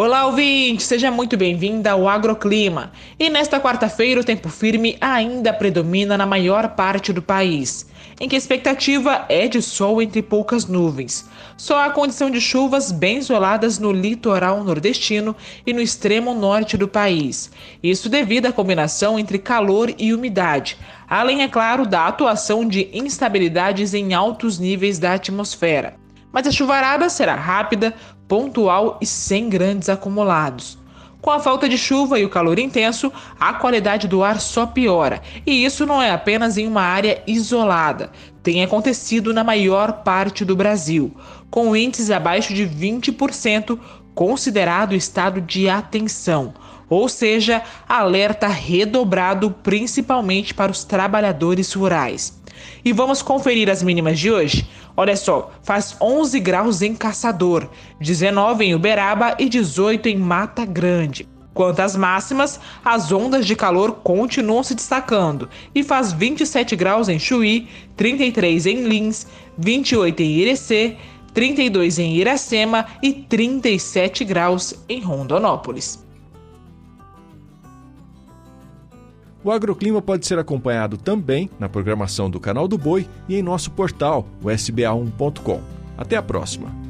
Olá, ouvinte! Seja muito bem-vinda ao Agroclima. E nesta quarta-feira, o tempo firme ainda predomina na maior parte do país, em que a expectativa é de sol entre poucas nuvens. Só há condição de chuvas bem isoladas no litoral nordestino e no extremo norte do país. Isso devido à combinação entre calor e umidade, além, é claro, da atuação de instabilidades em altos níveis da atmosfera mas a chuvarada será rápida, pontual e sem grandes acumulados. Com a falta de chuva e o calor intenso, a qualidade do ar só piora, e isso não é apenas em uma área isolada. Tem acontecido na maior parte do Brasil, com índices abaixo de 20%, considerado estado de atenção, ou seja, alerta redobrado principalmente para os trabalhadores rurais. E vamos conferir as mínimas de hoje? Olha só, faz 11 graus em Caçador, 19 em Uberaba e 18 em Mata Grande. Quanto às máximas, as ondas de calor continuam se destacando e faz 27 graus em Chuí, 33 em Lins, 28 em Irecê, 32 em Iracema e 37 graus em Rondonópolis. O agroclima pode ser acompanhado também na programação do Canal do Boi e em nosso portal, o sba1.com. Até a próxima!